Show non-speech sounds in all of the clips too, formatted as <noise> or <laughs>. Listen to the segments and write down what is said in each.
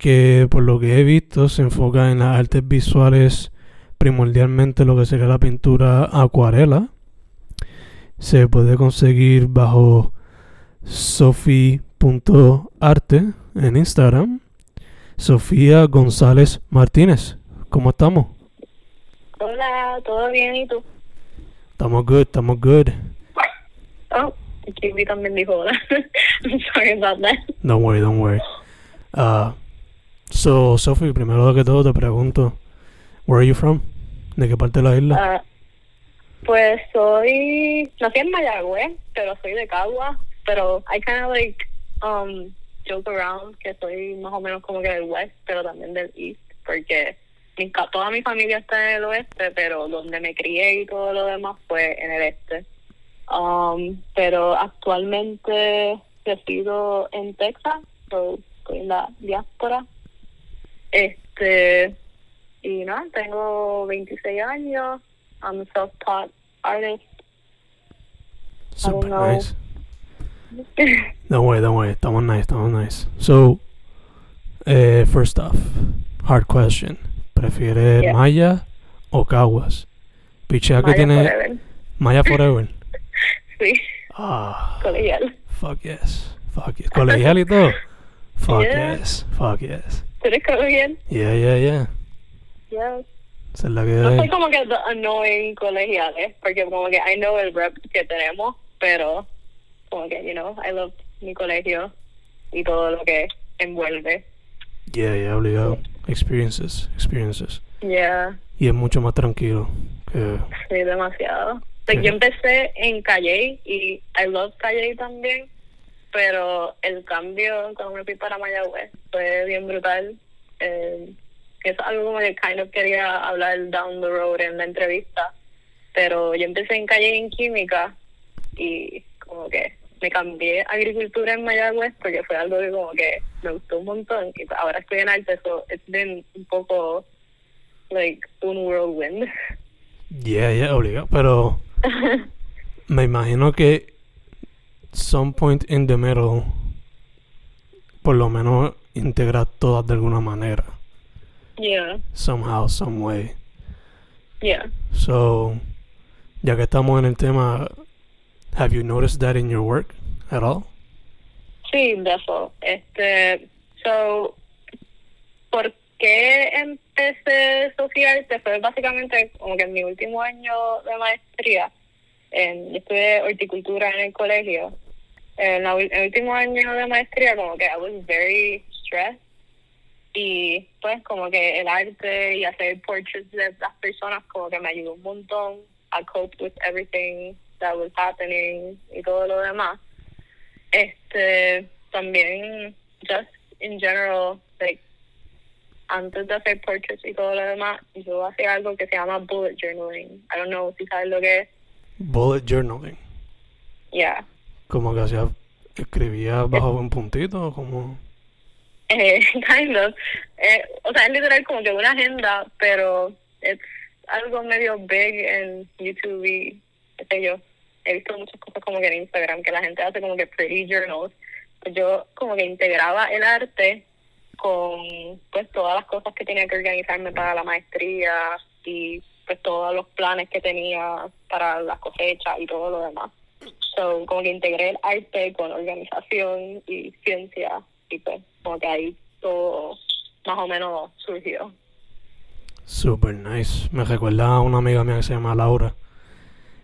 que por lo que he visto se enfoca en las artes visuales, primordialmente lo que sería la pintura acuarela. Se puede conseguir bajo sofi.arte en Instagram. Sofía González Martínez, ¿cómo estamos? Hola, ¿todo bien? ¿Y tú? Estamos good, estamos good. Oh, Kiwi también dijo hola. <laughs> I'm sorry about that. Don't worry, don't worry. Uh, so, Sophie, primero que todo te pregunto, where are you from? ¿De qué parte de la isla? Ah, pues soy, nací en Mayagüez, pero soy de Cagua, pero I kind of like um, joke around que soy más o menos como que del west, pero también del east, porque toda mi familia está en el oeste, pero donde me crié y todo lo demás fue en el este. Um, pero actualmente resido en Texas, so estoy en la diáspora. Este, y nada, tengo 26 años. I'm a self-taught artist. Super nice. Don't worry, don't worry. Estamos nice, estamos nice. So, eh, first off, hard question. ¿Prefieres Yeah. Maya o Caguas? Pichea que tiene forever. Maya Forever. <laughs> Sí, Ah, colegial. fuck yes. Fuck yes. Colegial y todo. <laughs> Fuck Yeah. yes. Fuck yes. ¿Tú eres colegial? Yeah, yeah, yeah. Yes. Esa es la que No soy como que the annoying colegiales, porque como que I know el rep que tenemos, pero como que, you know, I love mi colegio y todo lo que envuelve. Yeah, yeah, obligado. Experiences, experiences. Yeah, Y es mucho más tranquilo que... sí, demasiado. Like, Sí. Yo empecé en Calle y I love Calle también, pero el cambio cuando me fui para Mayagüez fue bien brutal. Eh, es algo como que kind of quería hablar down the road en la entrevista, pero yo empecé en Calle en Química y como que me cambié a agricultura en Mayagüez porque fue algo que como que me gustó un montón y ahora estoy en arte, so it's been un poco like un whirlwind. Yeah, yeah, obligado. Pero <laughs> me imagino que some point in the middle por lo menos integrar todas de alguna manera. yeah, Somehow, some way. yeah. So, ya que estamos en el tema, have you noticed that in your work at all? Sí, defo. Este, so, ¿por qué empecé Sociarte? Fue básicamente como que en mi último año de maestría. En, yo estudié horticultura en el colegio. En la el último año de maestría como que I was very stressed. Y pues como que el arte y hacer portraits de las personas como que me ayudó un montón a cope with everything that was happening y todo lo demás este también just in general like antes de hacer portraits y todo lo demás yo hacía algo que se llama bullet journaling I don't know si sabes lo que es Bullet journaling. yeah Como que hacía, escribía bajo un puntito, como... Eh, <laughs> kind of. Eh, o sea, es literal como que una agenda, pero es algo medio big en YouTube y qué sé yo. He visto muchas cosas como que en Instagram, que la gente hace como que pretty journals. Pues yo como que integraba el arte con pues todas las cosas que tenía que organizarme para la maestría y pues todos los planes que tenía para las cosechas y todo lo demás. So, como que integré el arte con organización y ciencia y pues como que ahí todo más o menos surgió. Super nice. Me recuerda a una amiga mía que se llama Laura.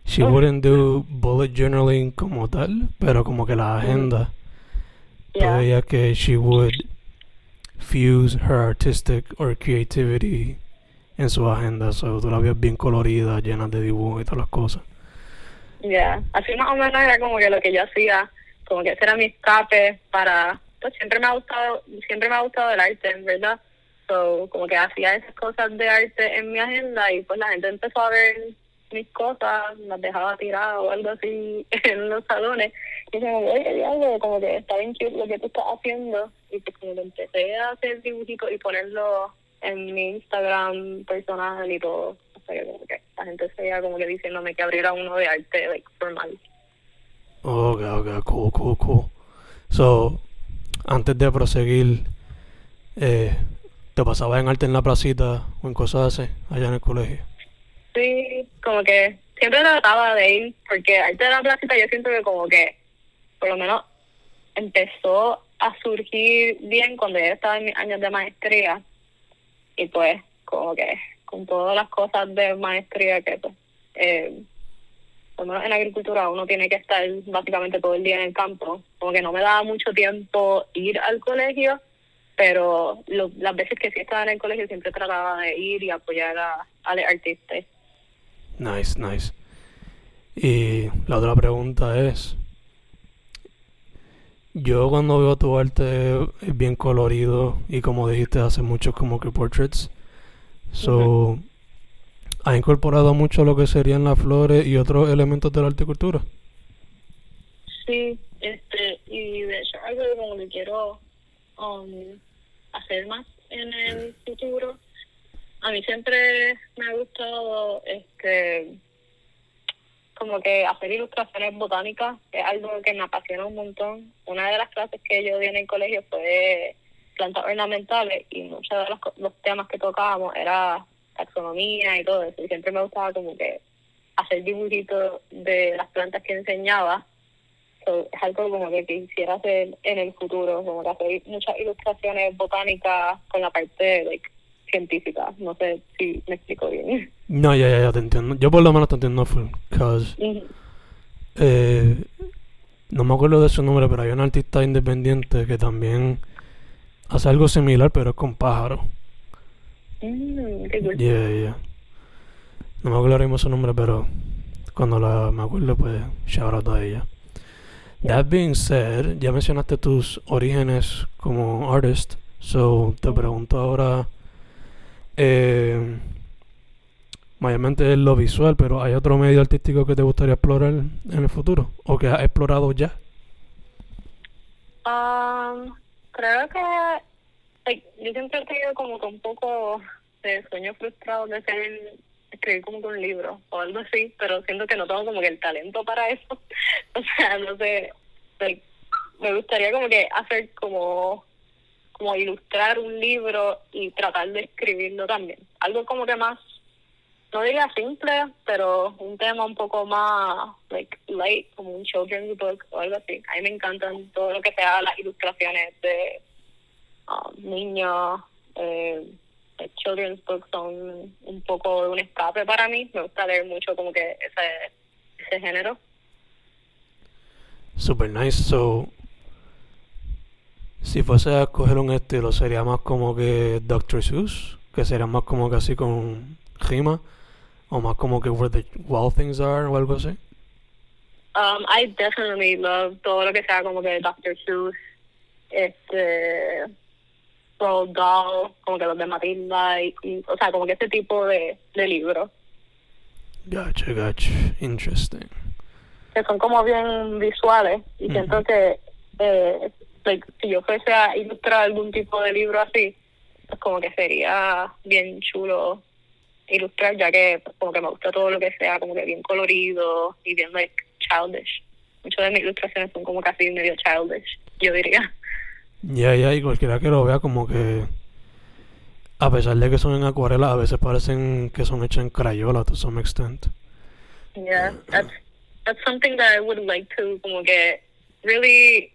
She Oh. wouldn't do bullet journaling como tal, pero como que la agenda. Tú Yeah. veías que she would fuse her artistic or creativity en su agenda. So tú la veías bien colorida, llena de dibujos y todas las cosas. Ya, así más o menos era como que lo que yo hacía, como que ese era mi escape para, pues siempre me ha gustado, siempre me ha gustado el arte, en verdad. So, como que hacía esas cosas de arte en mi agenda y pues la gente empezó a ver mis cosas, las dejaba tiradas o algo así <laughs> en los salones. Y se me oye, diablo, como que está bien cute lo que tú estás haciendo. Y pues como que empecé a hacer dibujitos y ponerlo en mi Instagram personal y todo. O sea, que como que la gente seguía como que diciéndome que abriera uno de arte like, formal. Ok, ok, cool, cool, cool. So, antes de proseguir, eh, ¿te pasabas en arte en la placita o en cosas así, allá en el colegio? Sí, como que siempre trataba de ir, porque arte de la placita yo siento que como que, por lo menos, empezó a surgir bien cuando yo estaba en mis años de maestría. Y pues, como que con todas las cosas de maestría que, pues, eh, menos en agricultura uno tiene que estar básicamente todo el día en el campo. Como que no me daba mucho tiempo ir al colegio, pero lo- las veces que sí estaba en el colegio siempre trataba de ir y apoyar a, a los artistas. Nice, nice. Y la otra pregunta es, yo cuando veo tu arte es bien colorido y como dijiste hace muchos como que portraits. So, ¿ha incorporado mucho lo que serían las flores y otros elementos de la horticultura? Sí, este, y de hecho algo que como que quiero um, hacer más en el futuro. A mí siempre me ha gustado este como que hacer ilustraciones botánicas, es algo que me apasiona un montón. Una de las clases que yo di en el colegio fue plantas ornamentales y muchos de los, los temas que tocábamos era taxonomía y todo eso. Y siempre me gustaba como que hacer dibujitos de las plantas que enseñaba. So, es algo como que quisiera hacer en el futuro, como que hacer muchas ilustraciones botánicas con la parte like, científica. No sé si me explico bien. No, ya, ya, ya te entiendo. Yo por lo menos te entiendo full, cause eh, no me acuerdo de su nombre, pero hay un artista independiente que también hace algo similar, pero es con pájaros. Mm, qué cool. Yeah, yeah. No me acuerdo ahora mismo su nombre, pero cuando la, me acuerdo, pues shout out a ella. That being said, ya mencionaste tus orígenes como artist, so te pregunto ahora, eh, mayormente es lo visual, pero ¿hay otro medio artístico que te gustaría explorar en el futuro? ¿O que has explorado ya? Um, creo que yo siempre he tenido como que un poco de sueño frustrado de ser escribir como que un libro o algo así, pero siento que no tengo como que el talento para eso. <laughs> o sea, no sé, me gustaría como que hacer como como ilustrar un libro y tratar de escribirlo también. Algo como que más, no diría simple, pero un tema un poco más like light, como un children's book o algo así. A mí me encantan todo lo que sea las ilustraciones de um, niños. Eh, children's books son un poco un escape para mí. Me gusta leer mucho como que ese, ese género. Super nice. So, si fuese a escoger un estilo, sería más como que Dr. Seuss, que sería más como que así con rima, o más como que Where the Wild Things Are o algo así. Um, I definitely love todo lo que sea como que Dr. Seuss, este, Roald Dahl, como que los de Matilda, y, y- o sea, como que ese tipo de, de libros, Gotcha, gotcha. Interesting. que son como bien visuales, y siento que eh, like, si yo fuese a ilustrar algún tipo de libro así, pues como que sería bien chulo ilustrar, ya que pues, como que me gusta todo lo que sea como que bien colorido y bien like childish. Muchas de mis ilustraciones son como casi medio childish, yo diría. Ya, ya, y cualquiera que lo vea como que a pesar de que son en acuarela, a veces parecen que son hechas en crayola to some extent. Yeah, that's that's something that I would like to como que really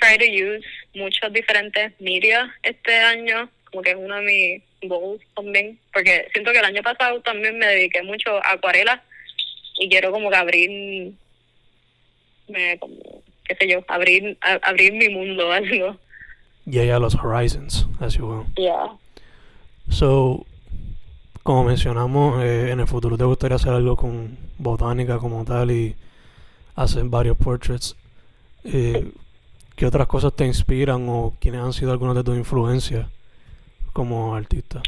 try to use muchos diferentes media este año, como que es uno de mis goals también, porque siento que el año pasado también me dediqué mucho a acuarela y quiero como que abrir, me, como, qué sé yo, abrir a- abrir mi mundo, algo. Yeah, yeah, los horizons, as you will. Yeah. So, como mencionamos, eh, en el futuro te gustaría hacer algo con botánica como tal y hacer varios portraits. Eh, ¿Qué otras cosas te inspiran o quiénes han sido algunas de tus influencias como artista?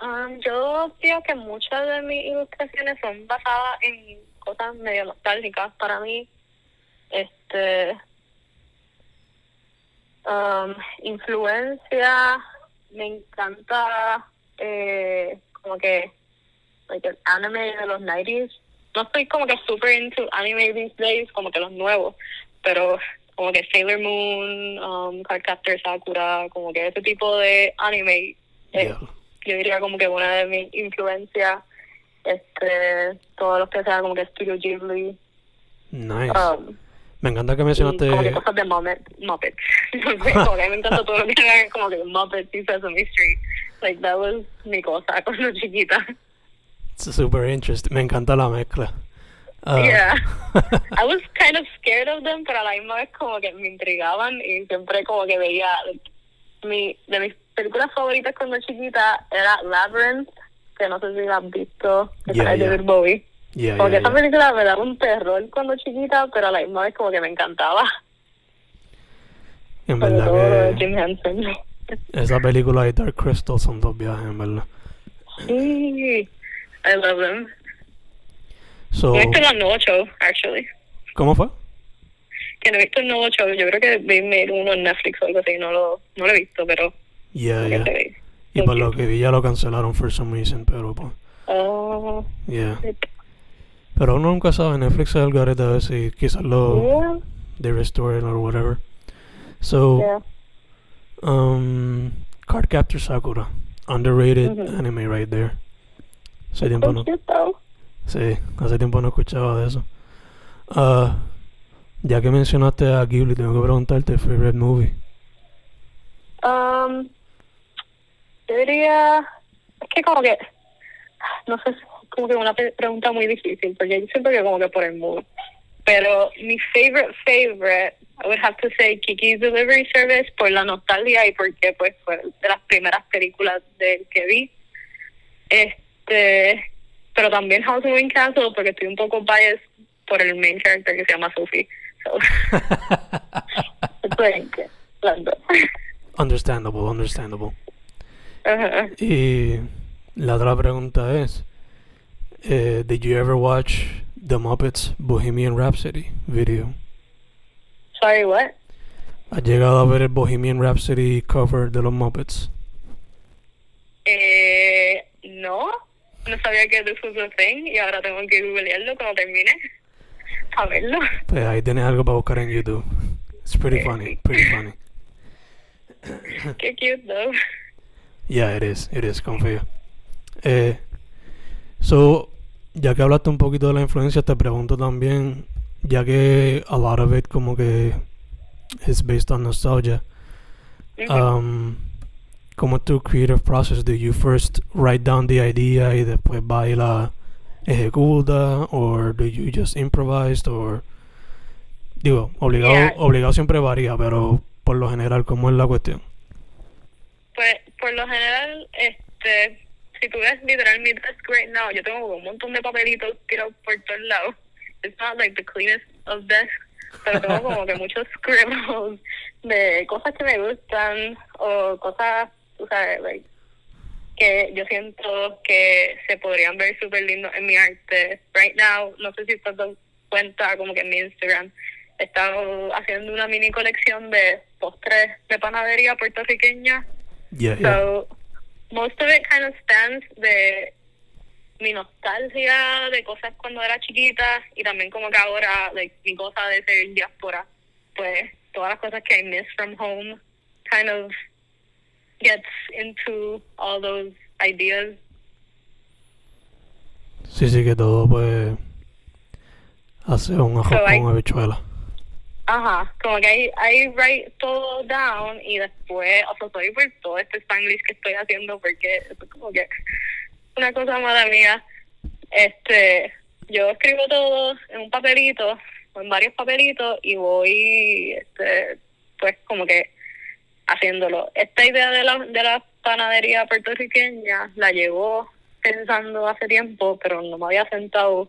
Um, yo digo que muchas de mis ilustraciones son basadas en cosas medio nostálgicas para mí. Este. Um, influencia, me encanta eh, como que el anime de los 90s. No estoy como que super into anime these days, como que los nuevos, pero como que Sailor Moon, um, Cardcaptor Sakura, como que ese tipo de anime eh, Yeah. yo diría como que una de mis influencias, este, todos los que sean como que Studio Ghibli, Nice. um, Me encanta que mencionaste... como que cosas de Muppet, Muppets. <laughs> <laughs> Como que me encanta todo lo que hagan como que Muppets y Sesame Street. Like, that was mi cosa <laughs> cuando chiquita. It's super interesting. Me encanta la mezcla. Ah, Yeah. <laughs> I was kind of scared of them, pero a la misma vez como que me intrigaban y siempre como que veía, like, mi, de mis películas favoritas cuando chiquita era Labyrinth, que no sé si la has visto, que Yeah, sale yeah. David Bowie. yeah, Como que esa película me daba un terror cuando chiquita, pero a la misma vez como que me encantaba. En Sobre verdad que Jim Henson. esa película y Dark Crystal son dos viajes, en verdad. Sí, I love them. So, No he visto el nuevo show, actually. ¿Cómo fue? Que no he visto el nuevo show. Yo creo que vi uno en Netflix o algo así. No lo, no lo he visto, pero Yeah, yeah. Y por lo que vi ya lo cancelaron for some reason, pero pues, Oh, yeah. Pero uno nunca sabe, Netflix es el garete a si quizás lo Yeah, they restore it or whatever. So, yeah. um, Cardcaptor Sakura, underrated Ujú. anime right there. Hace tiempo no. Sí, hace tiempo no escuchaba de eso. Ah, ya que mencionaste a Ghibli, tengo que preguntarte favorite movie. Um, yo diría, es que como que, no sé, como que una pregunta muy difícil, porque yo siento que como que por el mood. Pero mi favorite, favorite, I would have to say Kiki's Delivery Service por la nostalgia y porque pues fue de las primeras películas de que vi. Este, pero también House Moving Castle porque estoy un poco biased por el main character que se llama Sophie. So, <laughs> understandable, understandable. Y la otra pregunta es, eh, did you ever watch The Muppets Bohemian Rhapsody video? Sorry, what? ¿Has llegado a ver el Bohemian Rhapsody cover de los Muppets? Eh, no, no sabía que this was a thing y ahora tengo que googlearlo cuando termine a verlo. Pues ahí tienes algo para buscar en YouTube. It's pretty funny, pretty funny. <coughs> Qué cute, though. Yeah, it is, it is, confío. Eh, so, ya que hablaste un poquito de la influencia, te pregunto también, ya que a lot of it como que is based on nostalgia, Ujú. um, ¿cómo es tu creative process? Do you first write down the idea y después va y la ejecuta? Or do you just improvise? Or, digo, obligado, Yeah. obligado siempre varía, pero por lo general, ¿cómo es la cuestión? Pues, por lo general, este, si tú ves literal mi desk right now, yo tengo un montón de papelitos tirados por todos lados. It's not like the cleanest of desks, pero tengo como que <laughs> muchos scribbles de cosas que me gustan o cosas, tú sabes, like, que yo siento que se podrían ver súper lindos en mi arte. Right now, no sé si te das cuenta, como que en mi Instagram, he estado haciendo una mini colección de postres de panadería puertorriqueña. Yeah, yeah. So, most of it kind of stands de mi nostalgia de cosas cuando era chiquita y también como que ahora, like, mi cosa de ser diáspora, pues todas las cosas que I miss from home kind of gets into all those ideas. Sí, sí, que todo pues hace un arroz So, con habichuela. Ajá, como que I, I write todo down y después, o sea, soy por todo este Spanglish que estoy haciendo porque es como que una cosa mala mía. Este, yo escribo todo en un papelito, en varios papelitos y voy, este, pues como que haciéndolo. Esta idea de la, de la panadería puertorriqueña la llevo pensando hace tiempo, pero no me había sentado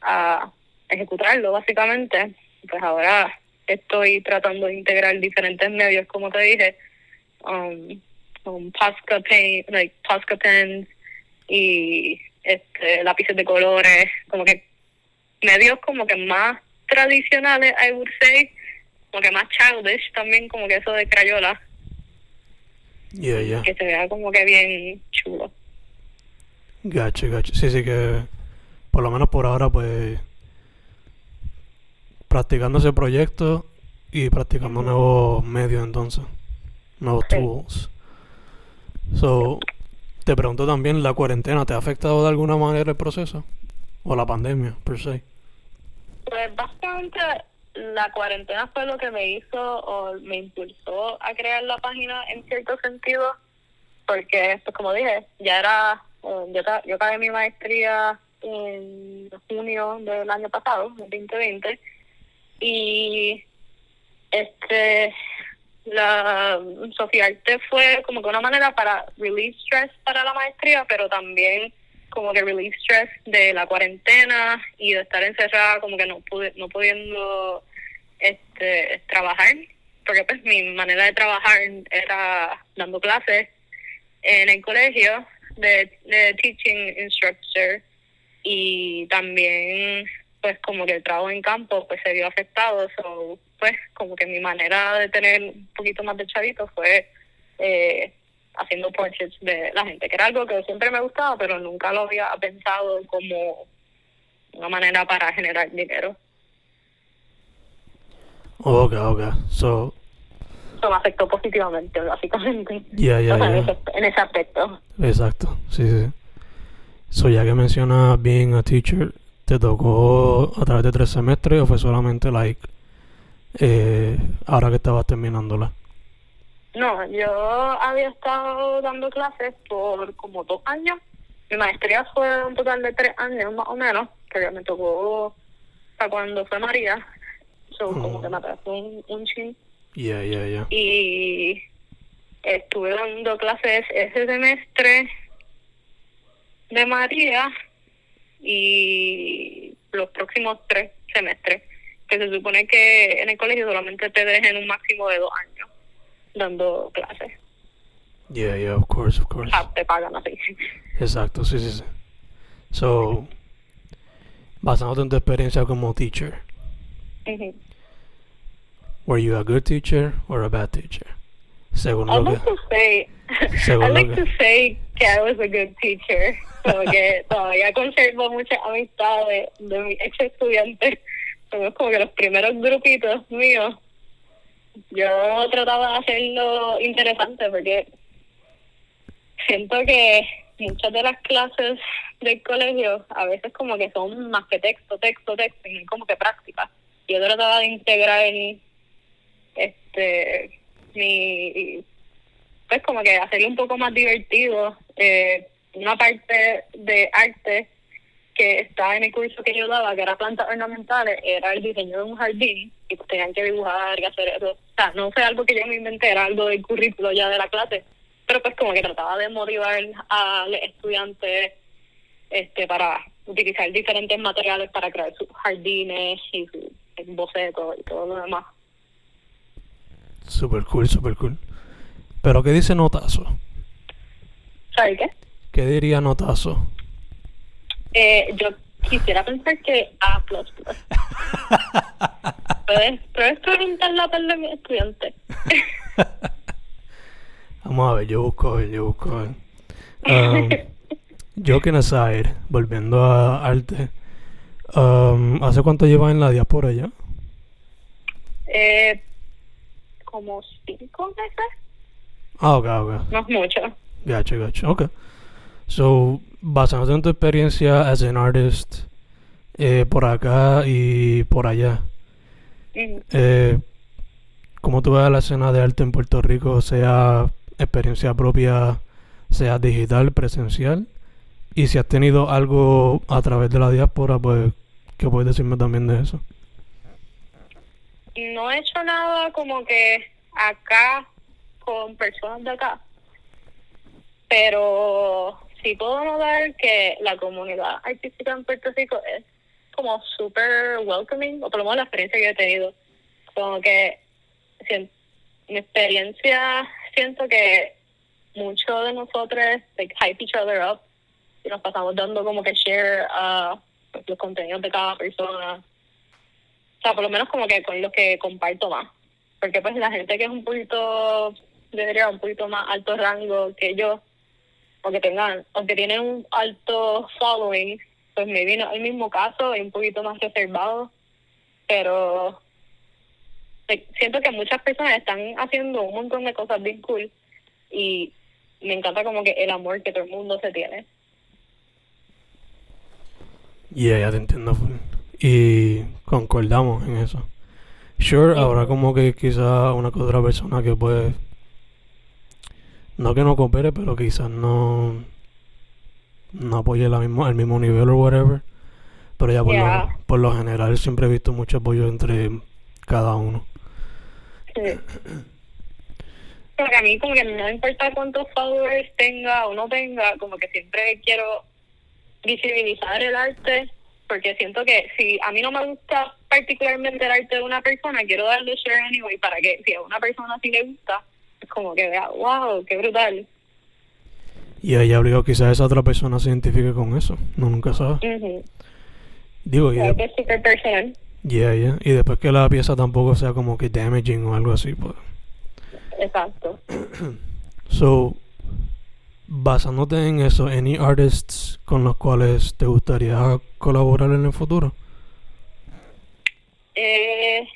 a ejecutarlo, básicamente. Pues ahora estoy tratando de integrar diferentes medios, como te dije, um, um, like Posca pens y este lápices de colores, como que medios como que más tradicionales, I would say, como que más childish también, como que eso de crayola, Yeah, yeah. que se vea como que bien chulo. Gacho, gacho. Sí, sí que por lo menos por ahora pues practicando ese proyecto y practicando nuevos medios entonces, nuevos Sí. tools. So, te pregunto también, ¿la cuarentena te ha afectado de alguna manera el proceso? ¿O la pandemia, per se? Pues básicamente la cuarentena fue lo que me hizo o me impulsó a crear la página en cierto sentido, porque pues como dije, ya era, eh, yo, yo acabé mi maestría en junio del año pasado, del 2020, y este la Sofía Arte fue como que una manera para relieve stress para la maestría, pero también como que relieve stress de la cuarentena y de estar encerrada, como que no pude, no pudiendo este trabajar, porque pues mi manera de trabajar era dando clases en el colegio de, de teaching instructor y también pues como que el trabajo en campo pues se vio afectado. So pues como que mi manera de tener un poquito más de chavito fue eh, haciendo portraits de la gente que era algo que siempre me gustaba pero nunca lo había pensado como una manera para generar dinero Ok, ok. So, eso me afectó positivamente básicamente yeah, yeah, O sea, en, yeah. ese, en ese aspecto Exacto, sí, sí. So, ya que mencionas being a teacher, ¿te tocó a través de tres semestres o fue solamente, like, eh, ahora que estabas terminándola? No, yo había estado dando clases por como dos años. Mi maestría fue un total de tres años más o menos, porque me tocó para cuando fue María. So, como Oh. que me atrasó un, un chin. Yeah, yeah, yeah. Y estuve dando clases ese semestre de María y los próximos tres semestres, que se supone que en el colegio solamente te dejen un máximo de dos años dando clases. Yeah, yeah, of course, of course. Ah, te pagan así. Exacto, sí, sí, sí. So, basándote en tu experiencia como teacher, Ujú. Were you a good teacher or a bad teacher? Según lo like to say, lo like to say que I was a good teacher, todavía conservo muchas amistades de mis ex estudiantes. Somos como que los primeros grupitos míos. Yo trataba de hacerlo interesante porque siento que muchas de las clases del colegio a veces como que son más que texto, texto, texto, y como que práctica. Yo trataba de integrar este mi pues como que hacerlo un poco más divertido eh, una parte de arte que estaba en el curso que yo daba que era plantas ornamentales era el diseño de un jardín y pues tenían que dibujar y hacer eso. O sea no fue algo que yo me inventé era algo del currículo ya de la clase pero pues como que trataba de motivar a los estudiantes este para utilizar diferentes materiales para crear sus jardines y sus bocetos y todo lo demás Super cool, super cool. Pero ¿qué dice Notazo? ¿sabes qué? ¿Qué diría Notazo? Eh, yo quisiera pensar que A++. puedes, puedes preguntar la de mi estudiante. <laughs> Vamos a ver, yo busco, a ver, yo busco. a ver. Um, <laughs> joking aside, volviendo a arte, um, ¿hace cuánto llevas en la diáspora ya? eh, como cinco meses, Ah, ok, ok. no es mucho. Gotcha, gotcha. Ok. So, basándote en tu experiencia as an artist eh, por acá y por allá, Mm. eh, ¿cómo tú ves la escena de arte en Puerto Rico, sea experiencia propia, sea digital, presencial? Y si has tenido algo a través de la diáspora, pues, ¿qué puedes decirme también de eso? No he hecho nada como que acá con personas de acá, pero sí puedo notar que la comunidad artística en Puerto Rico es como súper welcoming, o por lo menos la experiencia que he tenido. Como que mi experiencia, siento que muchos de nosotros like, hype each other up y nos pasamos dando como que share a los contenidos de cada persona. O por lo menos como que con los que comparto más. Porque pues la gente que es un poquito, debería un poquito más alto rango que yo, o que tengan, aunque tienen un alto following, pues me vino el mismo caso y un poquito más reservado. Pero like, siento que muchas personas están haciendo un montón de cosas bien cool y me encanta como que el amor que todo el mundo se tiene. Yeah, ya te entiendo. Y concordamos en eso. Sure, habrá como que quizá una que otra persona que pues... No que no coopere, pero quizás no... No apoye la mismo, el mismo nivel o whatever. Pero ya por, Yeah. lo, por lo general siempre he visto mucho apoyo entre cada uno. Sí. Porque a mí como que no importa cuántos followers tenga o no tenga, como que siempre quiero visibilizar el arte, porque siento que si a mí no me gusta particularmente el arte de una persona, quiero darle share anyway para que si a una persona sí le gusta, es como que vea, wow, qué brutal. Y ahí obligado quizás esa otra persona se identifique con eso. No nunca sabe. Ujú. Digo, y, Claro de- que es súper personal. yeah, yeah. y después que la pieza tampoco sea como que damaging o algo así, pues... Exacto. <clears throat> So, basándote en eso, ¿any artists con los cuales te gustaría colaborar en el futuro? Eh,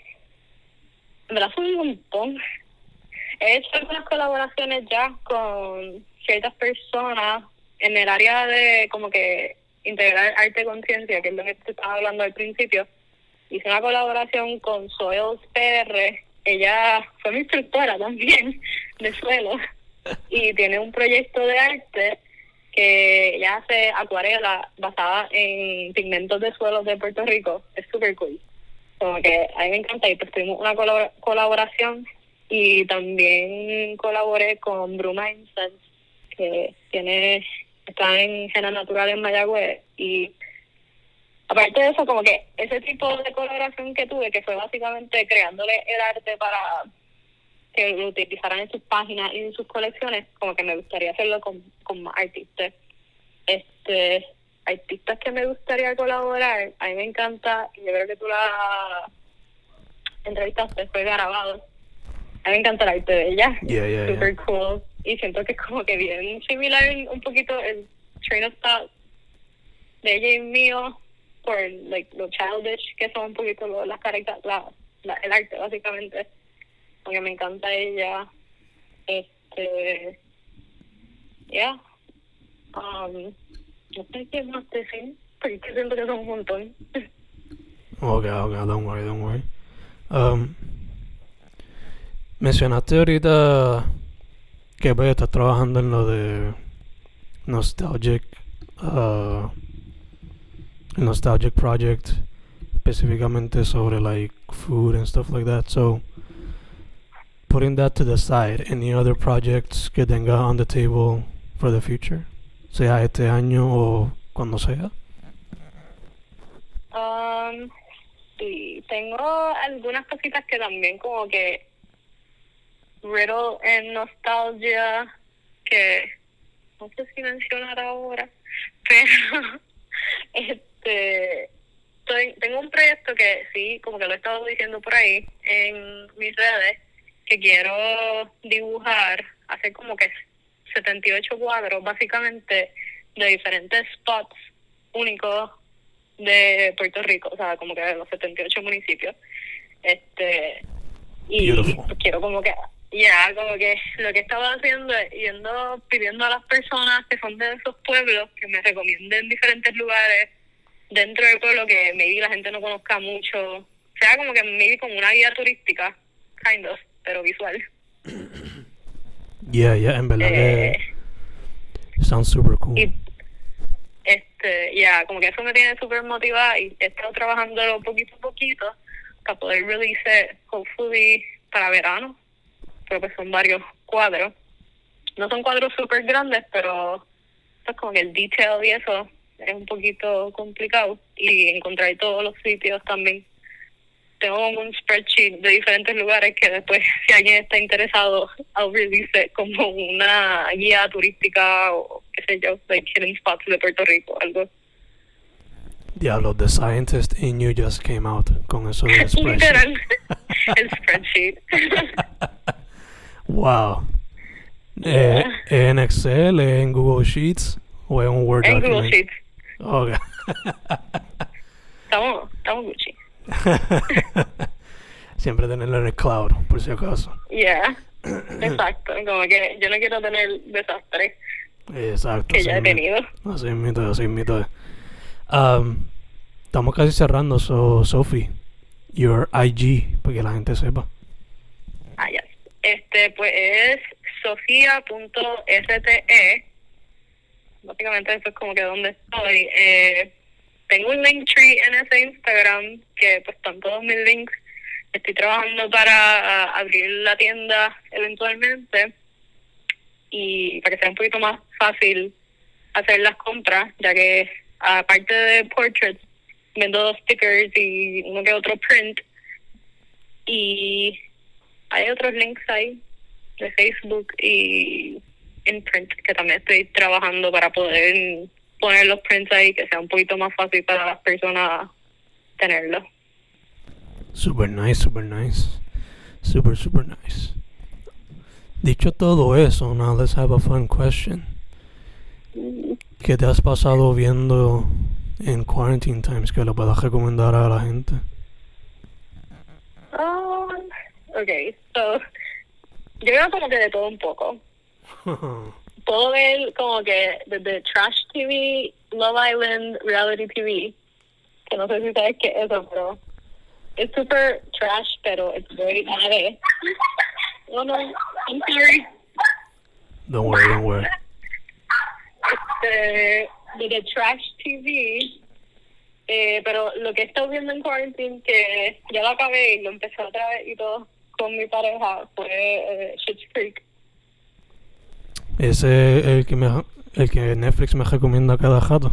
me la un montón. He hecho algunas colaboraciones ya con ciertas personas en el área de como que integrar arte conciencia, que es lo que te estaba hablando al principio. Hice una colaboración con Soils PR. Ella fue mi instructora también de suelo y tiene un proyecto de arte que ella hace acuarela basada en pigmentos de suelos de Puerto Rico. Es súper cool como que a mí me encanta y pues tuvimos una colabora- colaboración y también colaboré con Bruma Incense que tiene está en Gena Natural en Mayagüez y aparte de eso como que ese tipo de colaboración que tuve que fue básicamente creándole el arte para que lo utilizaran en sus páginas y en sus colecciones como que me gustaría hacerlo con, con más artistas este artistas que me gustaría colaborar, a mí me encanta, y yo creo que tú la entrevistaste, fue grabado. A mí me encanta el arte de ella, Yeah, yeah, yeah. super cool, y siento que es como que bien similar un poquito el train of thought de ella y mío, por like, lo childish que son un poquito lo- las características, la, la- el arte básicamente, porque me encanta ella, este, yeah, um, no sé qué más decir, porque siento que son un montón. Ok, ok, don't worry, don't worry. Um, mencionaste ahorita que pues, estás trabajando en lo de Nostalgic, uh, Nostalgic Project, específicamente sobre like food and stuff like that. So, putting that to the side, any other projects que tenga on the table for the future, sea este año o cuando sea. Um, sí, tengo algunas cositas que también como que riddle en nostalgia que no sé si mencionar ahora, <laughs> pero este tengo un proyecto que sí, como que lo he estado diciendo por ahí en mis redes, que quiero dibujar, hacer como que 78 cuadros, básicamente de diferentes spots únicos de Puerto Rico, o sea, como que de los 78 municipios. Este, y Beautiful. quiero como que, ya, como que lo que estaba haciendo es yendo, pidiendo a las personas que son de esos pueblos que me recomienden diferentes lugares dentro del pueblo que maybe la gente no conozca mucho, sea como que maybe como una guía turística, kind of, pero visual. Yeah, yeah, en verdad Eh, que sounds super cool. y este ya como que eso me tiene súper motivada y he estado trabajándolo poquito a poquito para poder release hopefully para verano pero pues son varios cuadros no son cuadros súper grandes pero pues como que el detail y eso es un poquito complicado y encontrar todos los sitios también tengo un spreadsheet de diferentes lugares que después <laughs> si alguien está interesado release it como una guía turística o qué sé yo like hidden spots de Puerto Rico algo Diablo, The Scientist in You just came out con eso de <laughs> spreadsheet. literal <laughs> el spreadsheet wow. Eh, ¿Es en Excel, en Google Sheets o es un Word en Google? Sheets Okay. estamos estamos Gucci <laughs> Siempre tenerlo en el cloud, por si acaso. yeah <clears throat> exacto como que yo no quiero tener desastre Exacto. que ya he así mi- tenido Así mito, así mito. Um, estamos casi cerrando, so Sophie, your IG, para que la gente sepa. Ah, ya. Este, pues es sofía.ste. Básicamente eso es como que donde estoy. Eh, tengo un link tree en ese Instagram que pues están todos mis links. Estoy trabajando para abrir la tienda eventualmente y para que sea un poquito más fácil hacer las compras, ya que aparte de portraits, vendo stickers y uno que otro print. Y hay otros links ahí de Facebook y Imprint que también estoy trabajando para poder poner los prints ahí que sea un poquito más fácil para las personas tenerlos. Super nice, super nice. Super, super nice. Dicho todo eso, now let's have a fun question. ¿Qué te has pasado viendo en Quarantine Times que le puedas recomendar a la gente? Um, ok, so, yo veo como que de todo un poco. <laughs> Puedo ver como que desde Trash TV, Love Island, Reality TV, que no sé si sabes qué es eso, pero es super trash, pero it's very bad. Oh no, I'm sorry. don't worry, don't worry. Este, desde Trash TV, eh, pero lo que he estado viendo en Quarantine, que ya lo acabé y lo empecé otra vez y todo con mi pareja, fue eh, Creek. Ese es el que, me, el que Netflix me recomienda cada rato.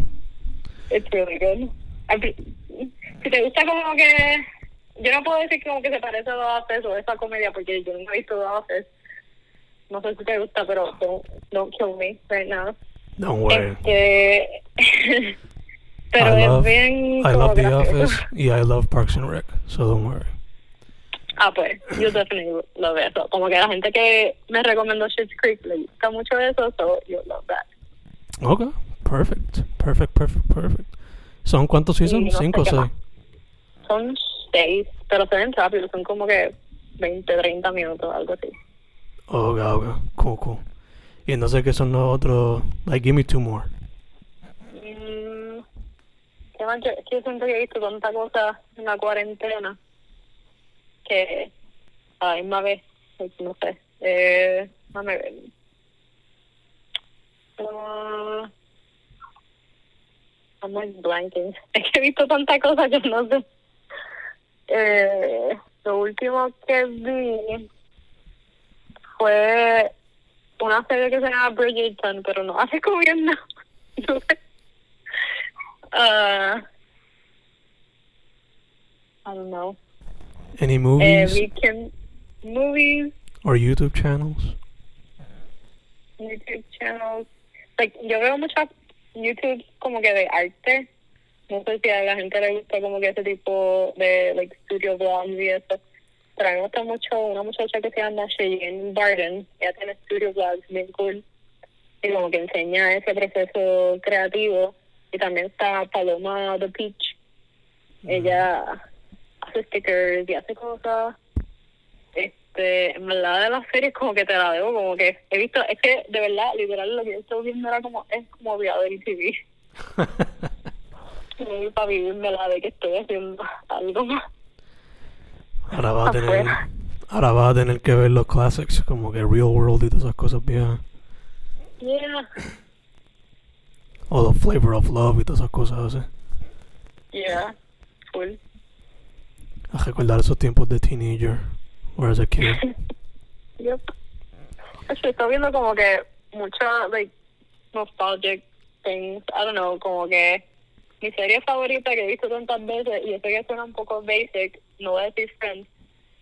It's really good. Si te gusta como que... Yo no puedo decir como que se parece a The Office o esa comedia porque yo no he visto The Office. No sé si te gusta, pero don't, don't kill me right now. Don't worry. Este... <laughs> pero I es love, bien... I love The. Office y I love Parks and Rec, so don't worry. Ah, pues, yo definitely love eso. Como que la gente que me recomendó Schitt's Creek le gusta mucho eso, so you love that. Okay, perfect, perfect, perfect, perfect. ¿Son cuántos seasons? no ¿Cinco o seis? más. Son seis, pero se ven rápido, son como que 20, 30 minutos, algo así. Okay, okay, cool, cool. Y entonces, ¿qué son los otros? Like, give me two more. Mm, ¿Qué más? Yo, yo siento que he visto tanta cosa en la cuarentena que a la misma vez, pues, no sé. Eh, déjame ver. Ah, I'm like blanking. <laughs> Es que he visto tanta cosa que no sé. Eh, lo último que vi fue una serie que se llama Bridgerton, pero no hace como bien. <laughs> No sé. Ah, I don't know. Any movies we can movies, or YouTube channels? YouTube channels. Like, yo veo mucho YouTube como que de arte, no sé si a la gente le gusta como que ese tipo de like studio vlogs y eso. Pero a mí me gusta mucho una muchacha que se llama Cheyenne Barden. Ella tiene studio vlogs bien cool. Y como que enseña ese proceso creativo. Y también está Paloma The Peach. Ella hace stickers y hace cosas. Este, en verdad de las series como que te la debo, como que he visto, es que de verdad, literal, lo que yo estoy viendo era como, es como reality TV. Y para vivirme la de que estoy haciendo algo más. Ahora vas a tener, ahora vas a tener que ver los classics, como que Real World y todas esas cosas viejas. Yeah, O The Flavor of Love y todas esas cosas así. yeah, full. A recordar esos tiempos de teenager, or as a kid. <laughs> Yep. Estoy estoy viendo como que mucha, like, nostalgic things. I don't know, como que mi serie favorita que he visto tantas veces, y yo sé que suena un poco basic, no voy a decir Friends,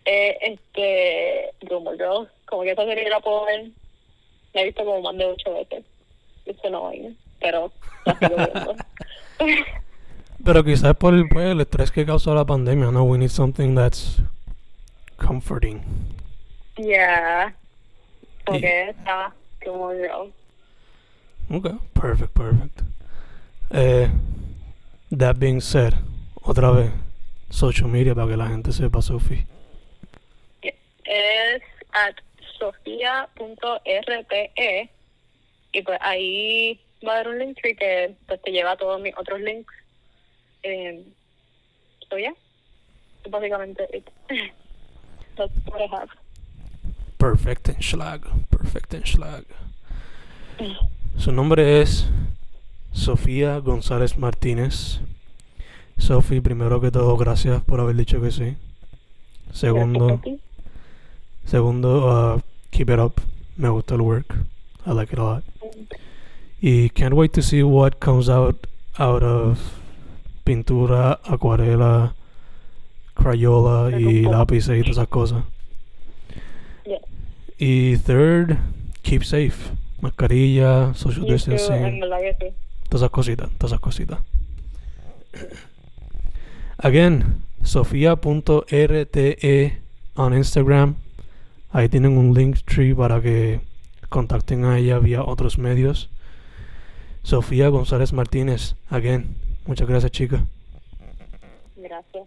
es este, Gilmore Girls. Como que esa serie la puedo ver, la he visto como más de ocho veces. It's annoying, pero la sigo viendo. <laughs> <laughs> Pero quizás por el, pues, el estrés que causó la pandemia, no, we need something that's comforting. yeah. Como Y- que está Gilmore Girls. Okay, perfect, perfect. Eh, that being said, otra vez, social media para que la gente sepa, Sophie. es at sofia.rpe y pues ahí va a haber un link que pues te lleva a todos mis otros links. Eh, so yeah, That's básicamente. <laughs> That's what I have. Perfect en schlag, perfect en schlag. <laughs> Su nombre es Sofía González Martínez. Sophie, primero que todo, gracias por haber dicho que sí. Segundo, segundo, uh, keep it up. Me gusta el work. I like it a lot. Y can't wait to see what comes out out of pintura, acuarela, crayola y lápices y todas esas cosas. Yeah. Y third, keep safe. Mascarilla, social You distancing, todas esas cositas, todas esas cositas. Again, sofia.rte on Instagram. Ahí tienen un link tree para que contacten a ella vía otros medios. Sofía González Martínez, again. Muchas gracias, chica. Gracias.